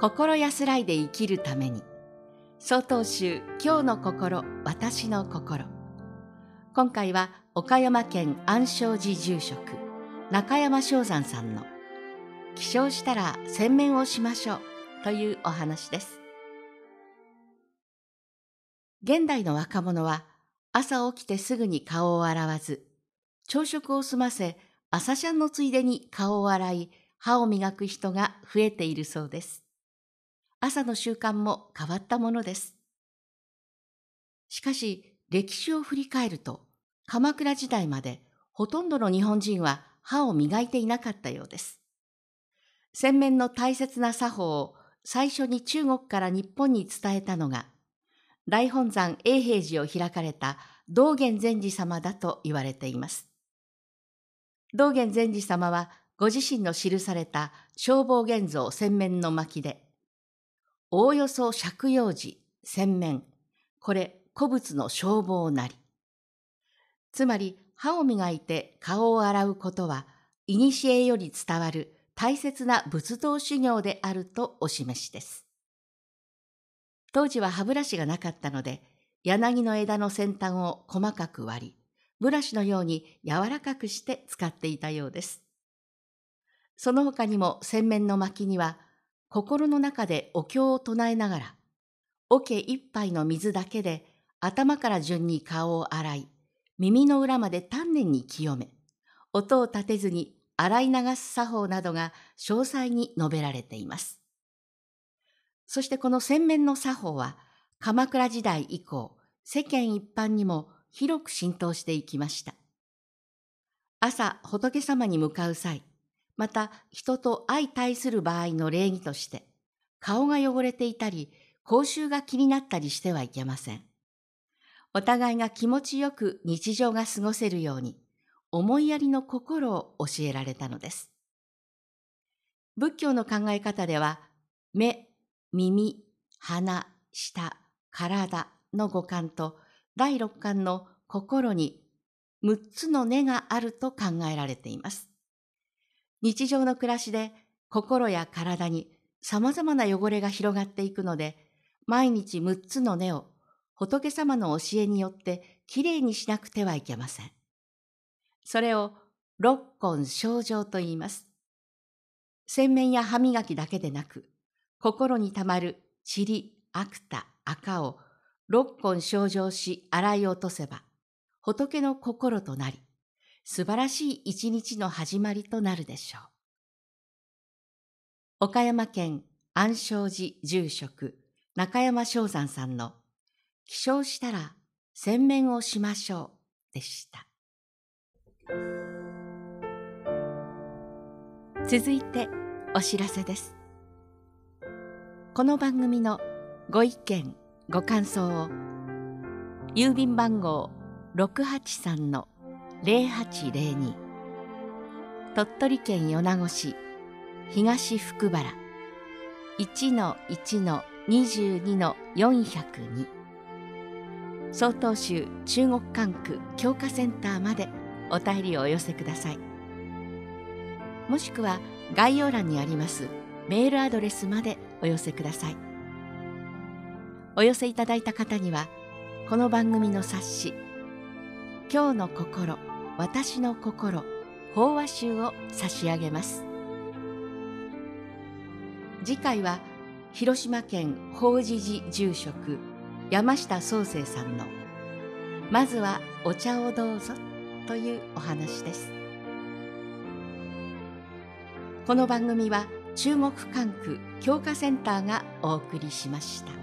心安らいで生きるために。総統集今日の心私の心。今回は岡山県安昌寺住職中山正山さんの起床したら洗面をしましょうというお話です。現代の若者は朝起きてすぐに顔を洗わず朝食を済ませ朝シャンのついでに顔を洗い歯を磨く人が増えているそうです。朝の習慣も変わったものです。しかし、歴史を振り返ると、鎌倉時代までほとんどの日本人は歯を磨いていなかったようです。洗面の大切な作法を最初に中国から日本に伝えたのが、大本山永平寺を開かれた道元禅師様だと言われています。道元禅師様はご自身の記された消防現像洗面の巻で、おおよそ借用時、洗面、これ古物の消防なり。つまり歯を磨いて顔を洗うことは、古より伝わる大切な仏道修行であるとお示しです。当時は歯ブラシがなかったので、柳の枝の先端を細かく割り、ブラシのように柔らかくして使っていたようです。その他にも洗面の巻には、心の中でお経を唱えながら、桶一杯の水だけで頭から順に顔を洗い、耳の裏まで丹念に清め、音を立てずに洗い流す作法などが詳細に述べられています。そしてこの洗面の作法は、鎌倉時代以降、世間一般にも広く浸透していきました。朝、仏様に向かう際、また人と相対する場合の礼儀として、顔が汚れていたり、口臭が気になったりしてはいけません。お互いが気持ちよく日常が過ごせるように、思いやりの心を教えられたのです。仏教の考え方では、目、耳、鼻、舌、体の五感と第六感の心に6つの根があると考えられています。日常の暮らしで心や体に様々な汚れが広がっていくので、毎日6つの根を仏様の教えによってきれいにしなくてはいけません。それを六根症状と言います。洗面や歯磨きだけでなく、心にたまる塵、悪た、赤を六根症状し洗い落とせば、仏の心となり、素晴らしい一日の始まりとなるでしょう。岡山県安昌寺住職中山正山さんの起床したら洗面をしましょうでした。続いてお知らせです。この番組のご意見、ご感想を郵便番号683の0802鳥取県米子市東福原。1-1-22-402総統集中国管区教科センターまでお便りをお寄せください。もしくは概要欄にありますメールアドレスまでお寄せください。お寄せいただいた方にはこの番組の冊子「今日の心」私の心法話集を差し上げます次回は広島県法持寺住職山下宗生さんの「まずはお茶をどうぞ」というお話ですこの番組は中国管区教化センターがお送りしました。